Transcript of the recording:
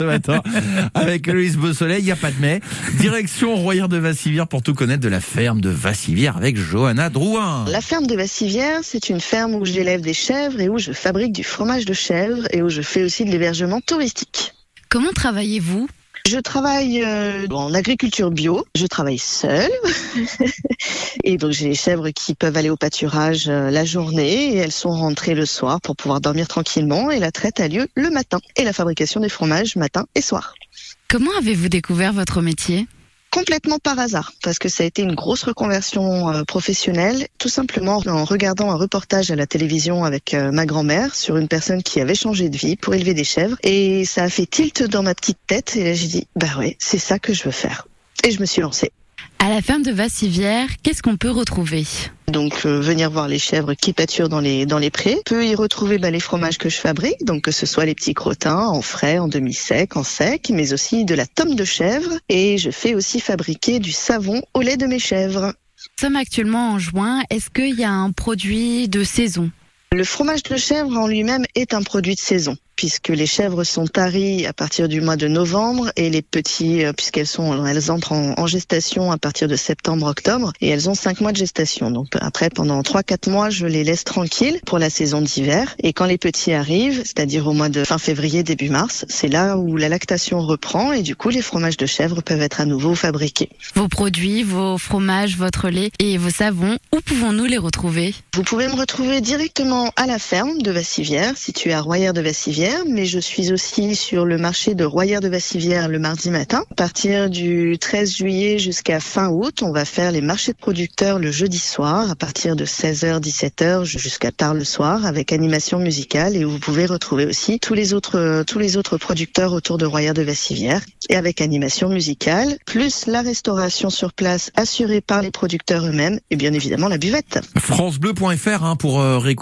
ce matin avec Louise Beausoleil, il n'y a pas de mai. Direction Royère de Vassivière pour tout connaître de la ferme de Vassivière avec Johanna Drouin. La ferme de Vassivière, c'est une ferme où j'élève des chèvres et où je fabrique du fromage de chèvre et où je fais aussi de l'hébergement touristique. Comment travaillez-vous? Je travaille euh, en agriculture bio, je travaille seule. Et donc j'ai les chèvres qui peuvent aller au pâturage euh, la journée et elles sont rentrées le soir pour pouvoir dormir tranquillement et la traite a lieu le matin. Et la fabrication des fromages matin et soir. Comment avez-vous découvert votre métier? Complètement par hasard, parce que ça a été une grosse reconversion euh, professionnelle, tout simplement en regardant un reportage à la télévision avec euh, ma grand-mère sur une personne qui avait changé de vie pour élever des chèvres, et ça a fait tilt dans ma petite tête, et là j'ai dit, bah ouais, c'est ça que je veux faire. Et je me suis lancée. À la ferme de Vassivière, qu'est-ce qu'on peut retrouver? Donc euh, venir voir les chèvres qui pâturent dans les dans les prés. On peut y retrouver bah, les fromages que je fabrique, donc que ce soit les petits crottins en frais, en demi-sec, en sec, mais aussi de la tome de chèvre. Et je fais aussi fabriquer du savon au lait de mes chèvres. Nous sommes actuellement en juin. Est-ce qu'il y a un produit de saison? Le fromage de chèvre en lui-même est un produit de saison puisque les chèvres sont taries à partir du mois de novembre et les petits, euh, puisqu'elles sont, elles entrent en, en gestation à partir de septembre-octobre et elles ont cinq mois de gestation. Donc après, pendant trois quatre mois, je les laisse tranquilles pour la saison d'hiver. Et quand les petits arrivent, c'est-à-dire au mois de fin février, début mars, c'est là où la lactation reprend et du coup, les fromages de chèvre peuvent être à nouveau fabriqués. Vos produits, vos fromages, votre lait et vos savons, où pouvons-nous les retrouver? Vous pouvez me retrouver directement à la ferme de Vassivière, située à Royère de Vassivière mais je suis aussi sur le marché de Royère de Vassivière le mardi matin. À partir du 13 juillet jusqu'à fin août, on va faire les marchés de producteurs le jeudi soir à partir de 16h, 17h jusqu'à tard le soir avec animation musicale et vous pouvez retrouver aussi tous les autres, tous les autres producteurs autour de Royère de Vassivière et avec animation musicale, plus la restauration sur place assurée par les producteurs eux-mêmes et bien évidemment la buvette. FranceBleu.fr hein, pour euh, réécouter